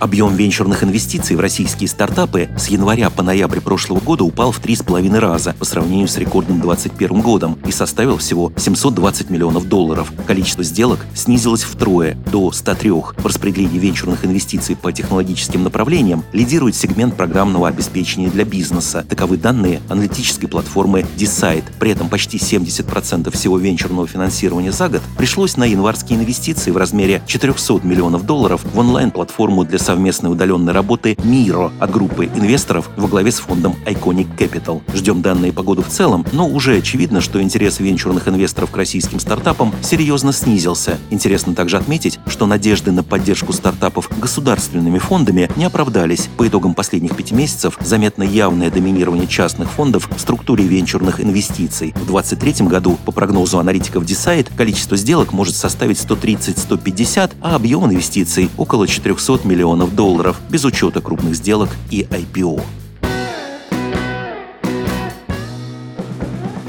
Объем венчурных инвестиций в российские стартапы с января по ноябрь прошлого года упал в 3,5 раза по сравнению с рекордным 2021 годом и составил всего 720 миллионов долларов. Количество сделок снизилось втрое, до 103. В распределении венчурных инвестиций по технологическим направлениям лидирует сегмент программного обеспечения для бизнеса. Таковы данные аналитической платформы Decide. При этом почти 70% всего венчурного финансирования за год пришлось на январские инвестиции в размере 400 миллионов долларов в онлайн-платформу для совместной удаленной работы Миро от группы инвесторов во главе с фондом Iconic Capital. Ждем данные по году в целом, но уже очевидно, что интерес венчурных инвесторов к российским стартапам серьезно снизился. Интересно также отметить, что надежды на поддержку стартапов государственными фондами не оправдались. По итогам последних пяти месяцев заметно явное доминирование частных фондов в структуре венчурных инвестиций. В 2023 году, по прогнозу аналитиков Decide, количество сделок может составить 130-150, а объем инвестиций около 400 миллионов миллионов долларов без учета крупных сделок и IPO.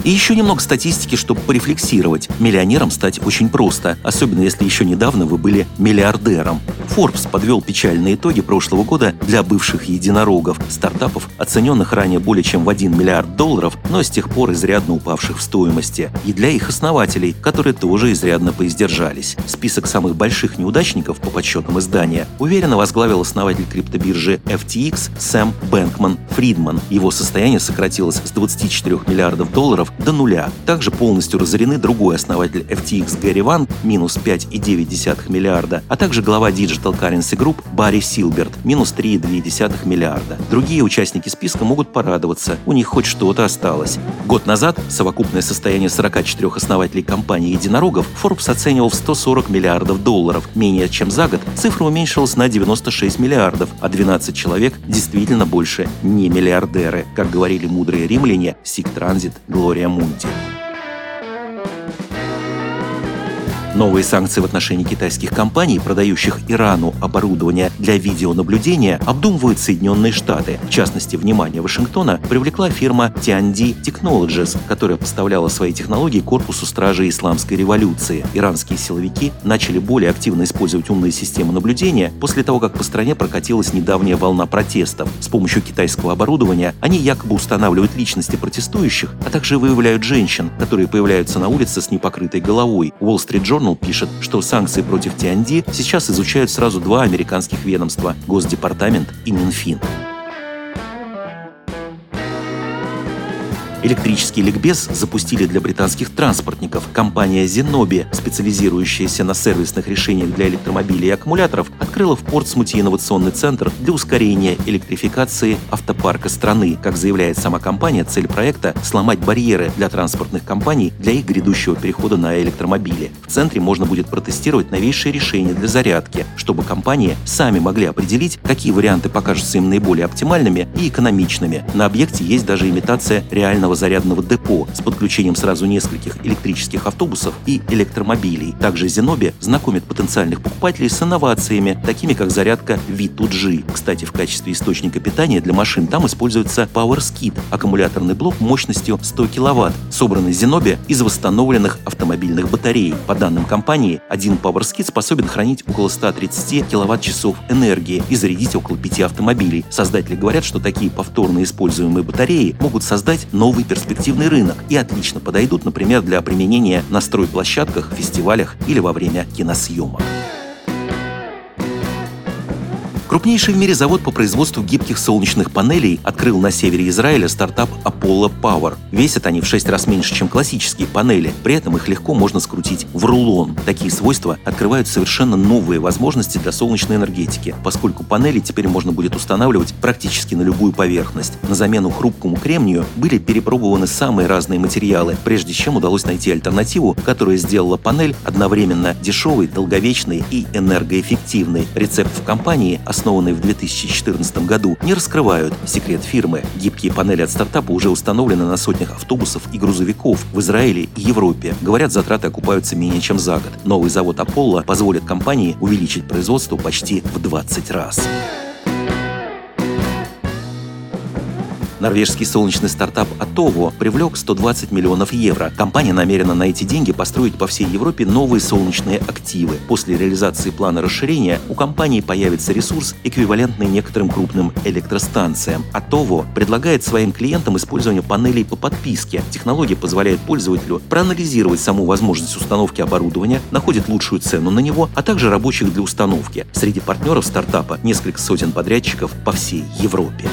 И еще немного статистики, чтобы порефлексировать. Миллионером стать очень просто, особенно если еще недавно вы были миллиардером. Forbes подвел печальные итоги прошлого года для бывших единорогов, стартапов, оцененных ранее более чем в 1 миллиард долларов, но с тех пор изрядно упавших в стоимости. И для их основателей, которые тоже изрядно поиздержались. Список самых больших неудачников по подсчетам издания уверенно возглавил основатель криптобиржи FTX Сэм Бэнкман Фридман. Его состояние сократилось с 24 миллиардов долларов до нуля. Также полностью разорены другой основатель FTX Гэри Ван, минус 5,9 миллиарда, а также глава Digital Currency Group Барри Силберт, минус 3,2 миллиарда. Другие участники списка могут порадоваться, у них хоть что-то осталось. Год назад совокупное состояние 44 основателей компании единорогов Forbes оценивал в 140 миллиардов долларов. Менее чем за год цифра уменьшилась на 96 миллиардов, а 12 человек действительно больше не миллиардеры, как говорили мудрые римляне Сик Транзит Глория Мунди. Новые санкции в отношении китайских компаний, продающих Ирану оборудование для видеонаблюдения, обдумывают Соединенные Штаты. В частности, внимание Вашингтона привлекла фирма Tiandi Technologies, которая поставляла свои технологии корпусу стражи исламской революции. Иранские силовики начали более активно использовать умные системы наблюдения после того, как по стране прокатилась недавняя волна протестов. С помощью китайского оборудования они якобы устанавливают личности протестующих, а также выявляют женщин, которые появляются на улице с непокрытой головой. Wall Street Journal Journal пишет, что санкции против Тианди сейчас изучают сразу два американских ведомства – Госдепартамент и Минфин. Электрический ликбез запустили для британских транспортников. Компания Zenobi, специализирующаяся на сервисных решениях для электромобилей и аккумуляторов, открыла в Портсмуте инновационный центр для ускорения электрификации автопарка страны. Как заявляет сама компания, цель проекта – сломать барьеры для транспортных компаний для их грядущего перехода на электромобили. В центре можно будет протестировать новейшие решения для зарядки, чтобы компании сами могли определить, какие варианты покажутся им наиболее оптимальными и экономичными. На объекте есть даже имитация реального центрального зарядного депо с подключением сразу нескольких электрических автобусов и электромобилей. Также Зеноби знакомит потенциальных покупателей с инновациями, такими как зарядка V2G. Кстати, в качестве источника питания для машин там используется PowerSkid – аккумуляторный блок мощностью 100 кВт, собранный Зеноби из восстановленных автомобильных батарей. По данным компании, один PowerSkid способен хранить около 130 кВт-часов энергии и зарядить около 5 автомобилей. Создатели говорят, что такие повторно используемые батареи могут создать новый новый перспективный рынок и отлично подойдут, например, для применения на стройплощадках, фестивалях или во время киносъемок. Крупнейший в мире завод по производству гибких солнечных панелей открыл на севере Израиля стартап Apollo Power. Весят они в 6 раз меньше, чем классические панели, при этом их легко можно скрутить в рулон. Такие свойства открывают совершенно новые возможности для солнечной энергетики, поскольку панели теперь можно будет устанавливать практически на любую поверхность. На замену хрупкому кремнию были перепробованы самые разные материалы, прежде чем удалось найти альтернативу, которая сделала панель одновременно дешевой, долговечной и энергоэффективной. Рецепт в компании – основанные в 2014 году, не раскрывают секрет фирмы. Гибкие панели от стартапа уже установлены на сотнях автобусов и грузовиков в Израиле и Европе. Говорят, затраты окупаются менее чем за год. Новый завод Apollo позволит компании увеличить производство почти в 20 раз. Норвежский солнечный стартап Atovo привлек 120 миллионов евро. Компания намерена на эти деньги построить по всей Европе новые солнечные активы. После реализации плана расширения у компании появится ресурс, эквивалентный некоторым крупным электростанциям. Atovo предлагает своим клиентам использование панелей по подписке. Технология позволяет пользователю проанализировать саму возможность установки оборудования, находит лучшую цену на него, а также рабочих для установки. Среди партнеров стартапа несколько сотен подрядчиков по всей Европе.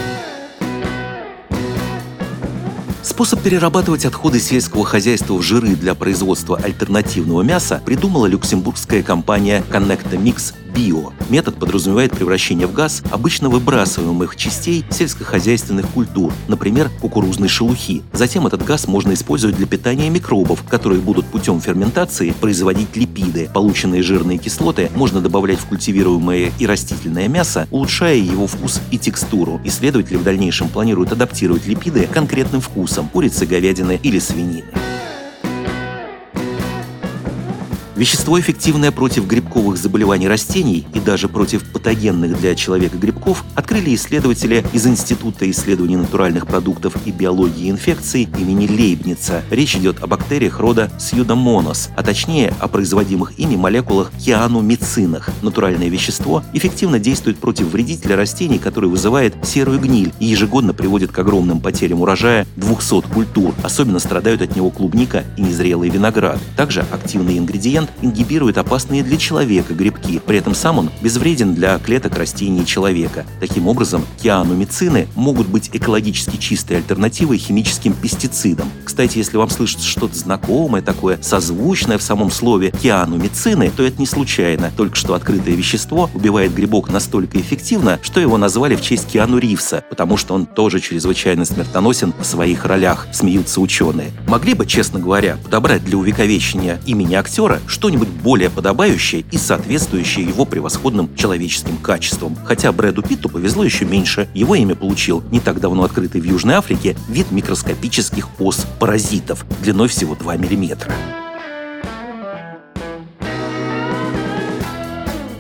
Способ перерабатывать отходы сельского хозяйства в жиры для производства альтернативного мяса придумала люксембургская компания Connecta Mix био. Метод подразумевает превращение в газ обычно выбрасываемых частей сельскохозяйственных культур, например, кукурузной шелухи. Затем этот газ можно использовать для питания микробов, которые будут путем ферментации производить липиды. Полученные жирные кислоты можно добавлять в культивируемое и растительное мясо, улучшая его вкус и текстуру. Исследователи в дальнейшем планируют адаптировать липиды конкретным вкусом курицы, говядины или свинины. Вещество, эффективное против грибковых заболеваний растений и даже против патогенных для человека грибков, открыли исследователи из Института исследований натуральных продуктов и биологии инфекций имени Лейбница. Речь идет о бактериях рода Сьюдомонос, а точнее о производимых ими молекулах кианумицинах. Натуральное вещество эффективно действует против вредителя растений, который вызывает серую гниль и ежегодно приводит к огромным потерям урожая 200 культур. Особенно страдают от него клубника и незрелый виноград. Также активный ингредиент ингибирует опасные для человека грибки, при этом сам он безвреден для клеток растений человека. Таким образом, кианумицины могут быть экологически чистой альтернативой химическим пестицидам. Кстати, если вам слышится что-то знакомое такое, созвучное в самом слове кианумицины, то это не случайно. Только что открытое вещество убивает грибок настолько эффективно, что его назвали в честь Киану Ривса, потому что он тоже чрезвычайно смертоносен в своих ролях, смеются ученые. Могли бы, честно говоря, подобрать для увековечения имени актера что-нибудь более подобающее и соответствующее его превосходным человеческим качествам. Хотя Брэду Питту повезло еще меньше. Его имя получил не так давно открытый в Южной Африке вид микроскопических ос-паразитов длиной всего 2 миллиметра.